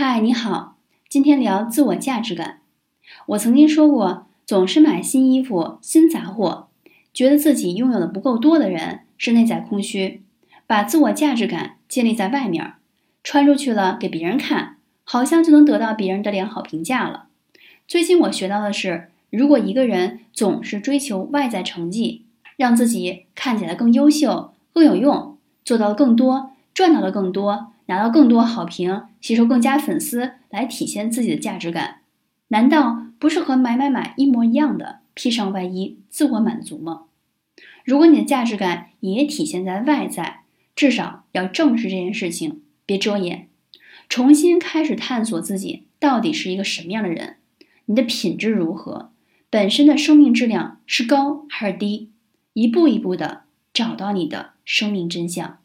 嗨，你好，今天聊自我价值感。我曾经说过，总是买新衣服、新杂货，觉得自己拥有的不够多的人是内在空虚，把自我价值感建立在外面，穿出去了给别人看，好像就能得到别人的良好评价了。最近我学到的是，如果一个人总是追求外在成绩，让自己看起来更优秀、更有用，做到更多，赚到的更多。拿到更多好评，吸收更加粉丝，来体现自己的价值感，难道不是和买买买一模一样的披上外衣自我满足吗？如果你的价值感也体现在外在，至少要正视这件事情，别遮掩，重新开始探索自己到底是一个什么样的人，你的品质如何，本身的生命质量是高还是低，一步一步的找到你的生命真相。